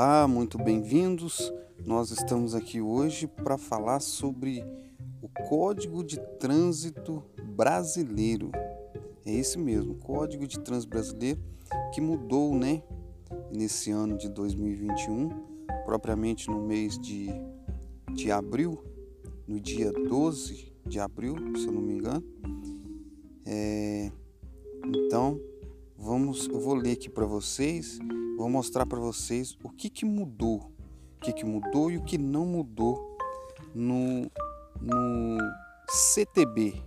Olá, muito bem-vindos. Nós estamos aqui hoje para falar sobre o Código de Trânsito Brasileiro. É esse mesmo, Código de Trânsito Brasileiro que mudou, né, nesse ano de 2021, propriamente no mês de, de abril, no dia 12 de abril, se eu não me engano. É, então, vamos, eu vou ler aqui para vocês vou mostrar para vocês o que, que mudou, o que, que mudou e o que não mudou no, no CTB,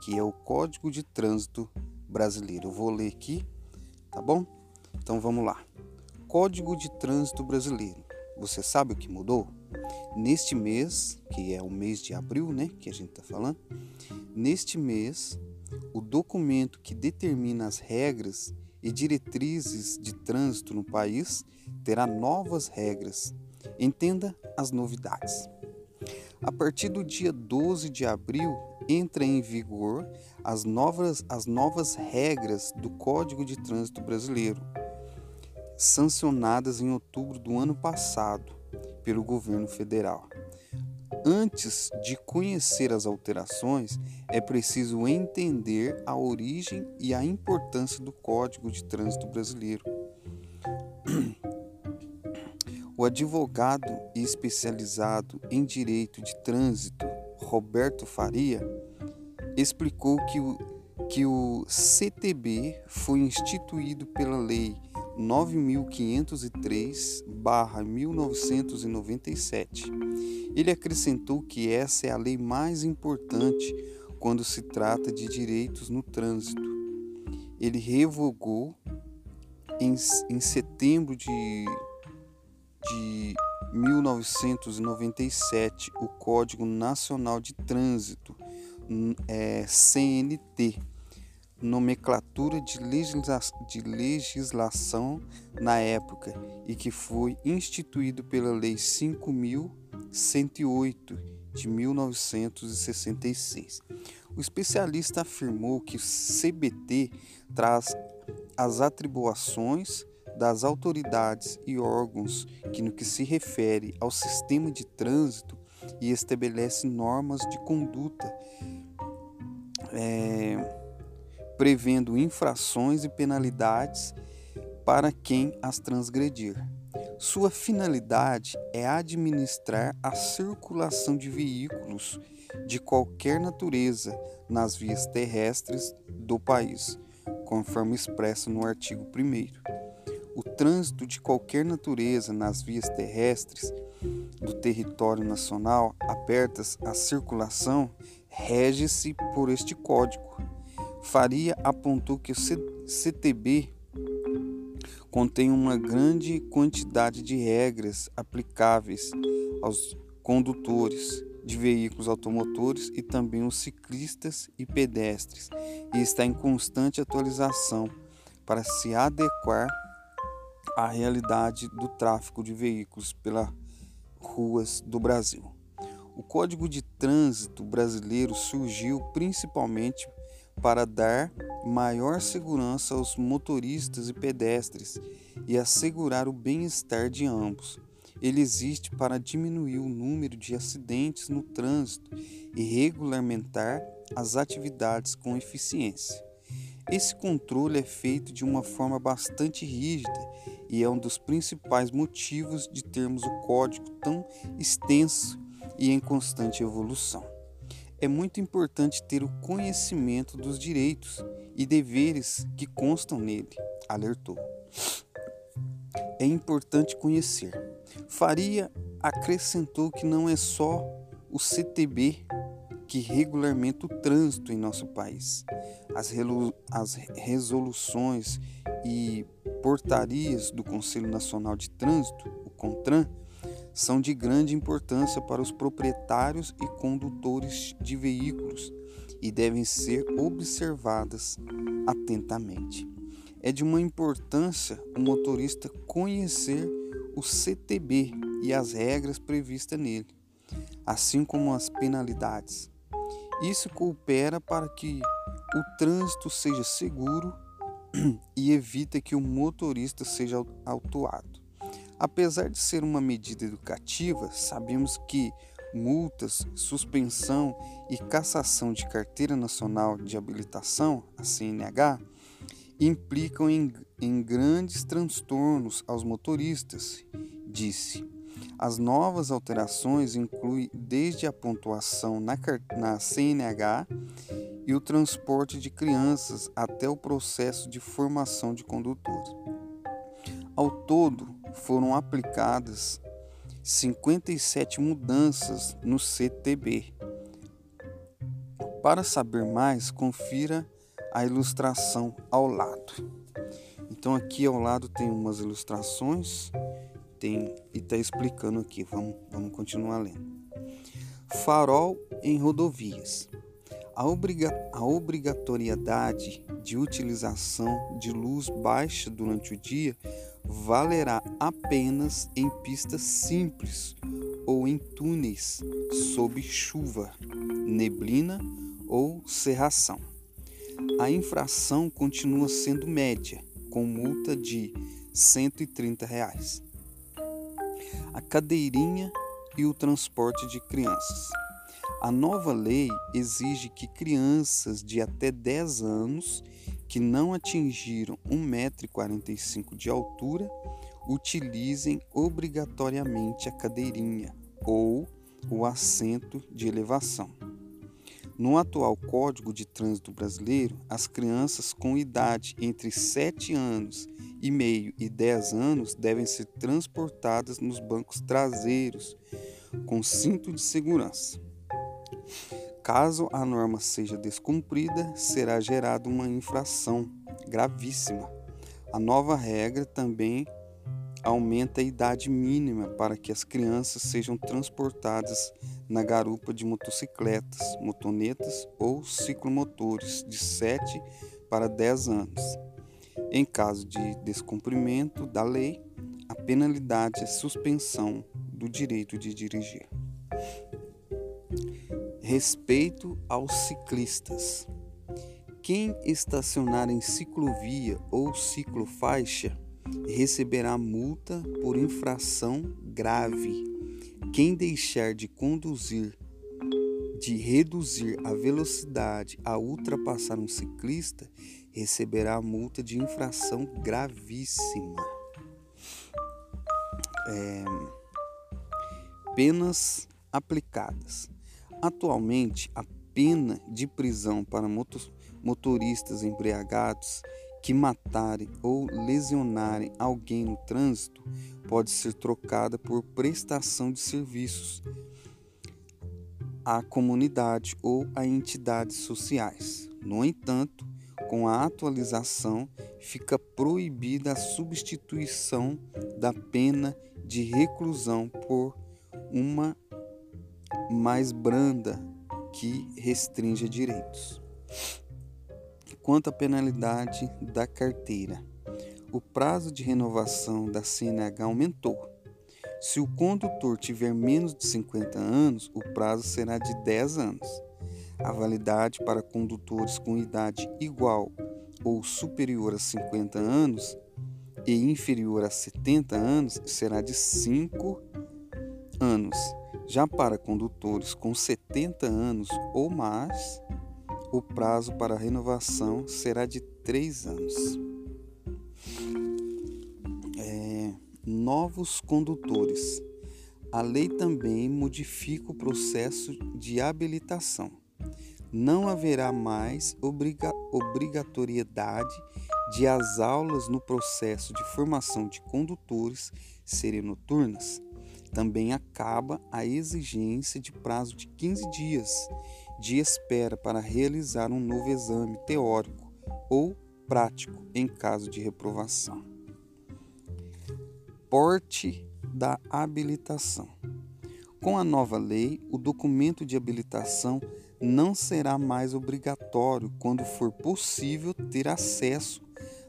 que é o Código de Trânsito Brasileiro. Eu vou ler aqui, tá bom? Então vamos lá. Código de Trânsito Brasileiro. Você sabe o que mudou? Neste mês, que é o mês de abril, né, que a gente está falando, neste mês, o documento que determina as regras e diretrizes de trânsito no país terá novas regras. Entenda as novidades. A partir do dia 12 de abril, entra em vigor as novas, as novas regras do Código de Trânsito Brasileiro, sancionadas em outubro do ano passado pelo governo federal. Antes de conhecer as alterações, é preciso entender a origem e a importância do Código de Trânsito Brasileiro. O advogado especializado em direito de trânsito, Roberto Faria, explicou que o, que o CTB foi instituído pela Lei 9503-1997 ele acrescentou que essa é a lei mais importante quando se trata de direitos no trânsito. Ele revogou em, em setembro de, de 1997 o Código Nacional de Trânsito, é, CNT, nomenclatura de, legisla de legislação na época e que foi instituído pela Lei 5000 108 de 1966. O especialista afirmou que o CBT traz as atribuições das autoridades e órgãos que no que se refere ao sistema de trânsito e estabelece normas de conduta é, prevendo infrações e penalidades para quem as transgredir. Sua finalidade é administrar a circulação de veículos de qualquer natureza nas vias terrestres do país, conforme expresso no artigo 1. O trânsito de qualquer natureza nas vias terrestres do território nacional abertas à circulação rege-se por este código. Faria apontou que o CTB contém uma grande quantidade de regras aplicáveis aos condutores de veículos automotores e também os ciclistas e pedestres e está em constante atualização para se adequar à realidade do tráfego de veículos pelas ruas do Brasil. O Código de Trânsito brasileiro surgiu principalmente para dar maior segurança aos motoristas e pedestres e assegurar o bem-estar de ambos. Ele existe para diminuir o número de acidentes no trânsito e regulamentar as atividades com eficiência. Esse controle é feito de uma forma bastante rígida e é um dos principais motivos de termos o código tão extenso e em constante evolução é muito importante ter o conhecimento dos direitos e deveres que constam nele, alertou. É importante conhecer. Faria acrescentou que não é só o CTB que regulamenta o trânsito em nosso país. As, as resoluções e portarias do Conselho Nacional de Trânsito, o CONTRAN, são de grande importância para os proprietários e condutores de veículos e devem ser observadas atentamente. É de uma importância o motorista conhecer o CTB e as regras previstas nele, assim como as penalidades. Isso coopera para que o trânsito seja seguro e evita que o motorista seja autuado. Apesar de ser uma medida educativa, sabemos que multas, suspensão e cassação de carteira nacional de habilitação, a CNH, implicam em, em grandes transtornos aos motoristas, disse. As novas alterações incluem desde a pontuação na, na CNH e o transporte de crianças até o processo de formação de condutores. Ao todo, foram aplicadas 57 mudanças no CTB. Para saber mais, confira a ilustração ao lado. Então aqui ao lado tem umas ilustrações tem e está explicando aqui. Vamos, vamos continuar lendo. Farol em rodovias. A, obriga a obrigatoriedade de utilização de luz baixa durante o dia valerá apenas em pistas simples ou em túneis sob chuva, neblina ou cerração. A infração continua sendo média, com multa de 130 reais. A cadeirinha e o transporte de crianças. A nova lei exige que crianças de até 10 anos que não atingiram 1,45m de altura utilizem obrigatoriamente a cadeirinha ou o assento de elevação. No atual Código de Trânsito Brasileiro, as crianças com idade entre 7 anos e meio e 10 anos devem ser transportadas nos bancos traseiros com cinto de segurança. Caso a norma seja descumprida, será gerada uma infração gravíssima. A nova regra também aumenta a idade mínima para que as crianças sejam transportadas na garupa de motocicletas, motonetas ou ciclomotores de 7 para 10 anos. Em caso de descumprimento da lei, a penalidade é suspensão do direito de dirigir. Respeito aos ciclistas. Quem estacionar em ciclovia ou ciclofaixa receberá multa por infração grave. Quem deixar de conduzir, de reduzir a velocidade a ultrapassar um ciclista, receberá multa de infração gravíssima. É, penas aplicadas. Atualmente, a pena de prisão para motoristas embriagados que matarem ou lesionarem alguém no trânsito pode ser trocada por prestação de serviços à comunidade ou a entidades sociais. No entanto, com a atualização, fica proibida a substituição da pena de reclusão por uma mais branda que restringe direitos. Quanto à penalidade da carteira, o prazo de renovação da CNH aumentou. Se o condutor tiver menos de 50 anos, o prazo será de 10 anos. A validade para condutores com idade igual ou superior a 50 anos e inferior a 70 anos será de 5 anos. Já para condutores com 70 anos ou mais, o prazo para renovação será de 3 anos. É, novos condutores. A lei também modifica o processo de habilitação. Não haverá mais obriga obrigatoriedade de as aulas no processo de formação de condutores serem noturnas também acaba a exigência de prazo de 15 dias de espera para realizar um novo exame teórico ou prático em caso de reprovação. Porte da habilitação. Com a nova lei, o documento de habilitação não será mais obrigatório quando for possível ter acesso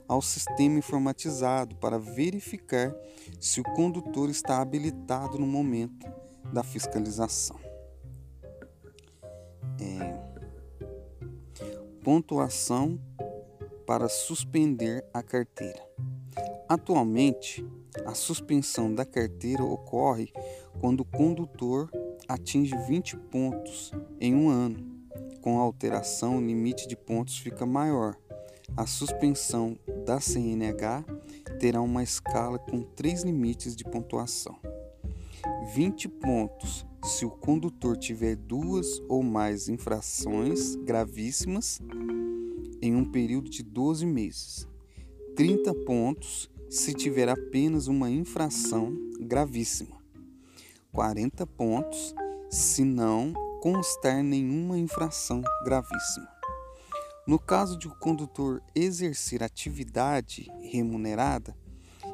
ao sistema informatizado para verificar se o condutor está habilitado no momento da fiscalização. É, pontuação para suspender a carteira. Atualmente, A suspensão da carteira ocorre quando o condutor atinge 20 pontos em um ano. Com a alteração, o limite de pontos fica maior. A suspensão da CNH terá uma escala com três limites de pontuação. 20 pontos se o condutor tiver duas ou mais infrações gravíssimas em um período de 12 meses. 30 pontos se tiver apenas uma infração gravíssima. 40 pontos se não constar nenhuma infração gravíssima. No caso de o condutor exercer atividade remunerada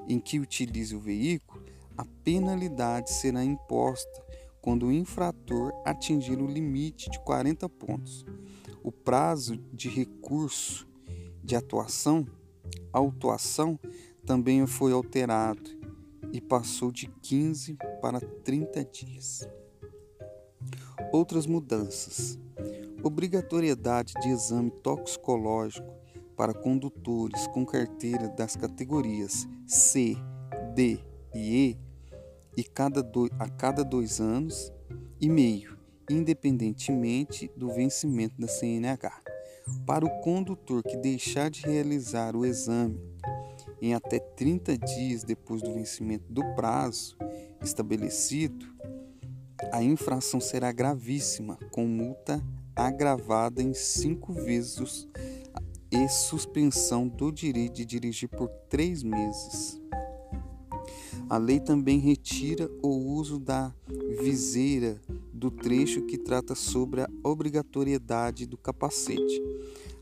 em que utilize o veículo, a penalidade será imposta quando o infrator atingir o limite de 40 pontos. O prazo de recurso de atuação, autuação, também foi alterado e passou de 15 para 30 dias. Outras mudanças obrigatoriedade de exame toxicológico para condutores com carteira das categorias C, D e E e cada a cada dois anos e meio, independentemente do vencimento da CNH. Para o condutor que deixar de realizar o exame em até 30 dias depois do vencimento do prazo estabelecido, a infração será gravíssima, com multa agravada em cinco vezes e suspensão do direito de dirigir por três meses. A lei também retira o uso da viseira do trecho que trata sobre a obrigatoriedade do capacete.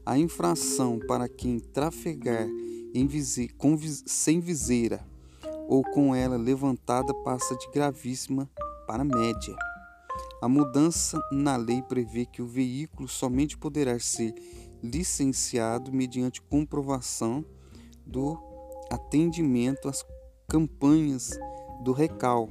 A infração para quem trafegar vise, sem viseira ou com ela levantada passa de gravíssima para média. A mudança na lei prevê que o veículo somente poderá ser licenciado mediante comprovação do atendimento às campanhas do RECAL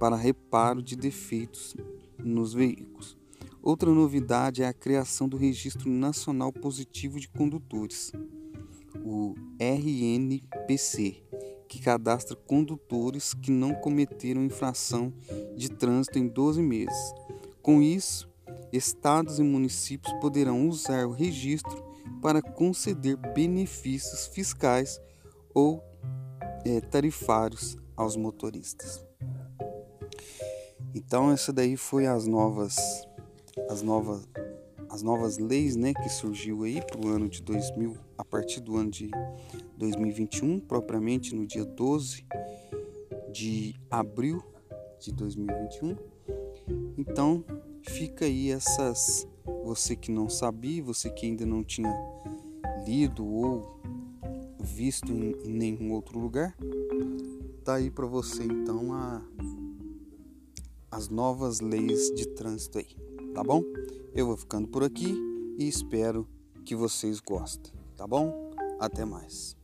para reparo de defeitos nos veículos. Outra novidade é a criação do Registro Nacional Positivo de Condutores, o RNPC, que cadastra condutores que não cometeram infração de trânsito em 12 meses. Com isso, estados e municípios poderão usar o registro para conceder benefícios fiscais ou é, tarifários aos motoristas. Então essa daí foi as novas as novas as novas leis, né, que surgiu aí para o ano de 2000, a partir do ano de 2021, propriamente no dia 12 de abril de 2021. Então, fica aí essas você que não sabia, você que ainda não tinha lido ou visto em, em nenhum outro lugar, tá aí para você então a as novas leis de trânsito aí, tá bom? Eu vou ficando por aqui e espero que vocês gostem, tá bom? Até mais.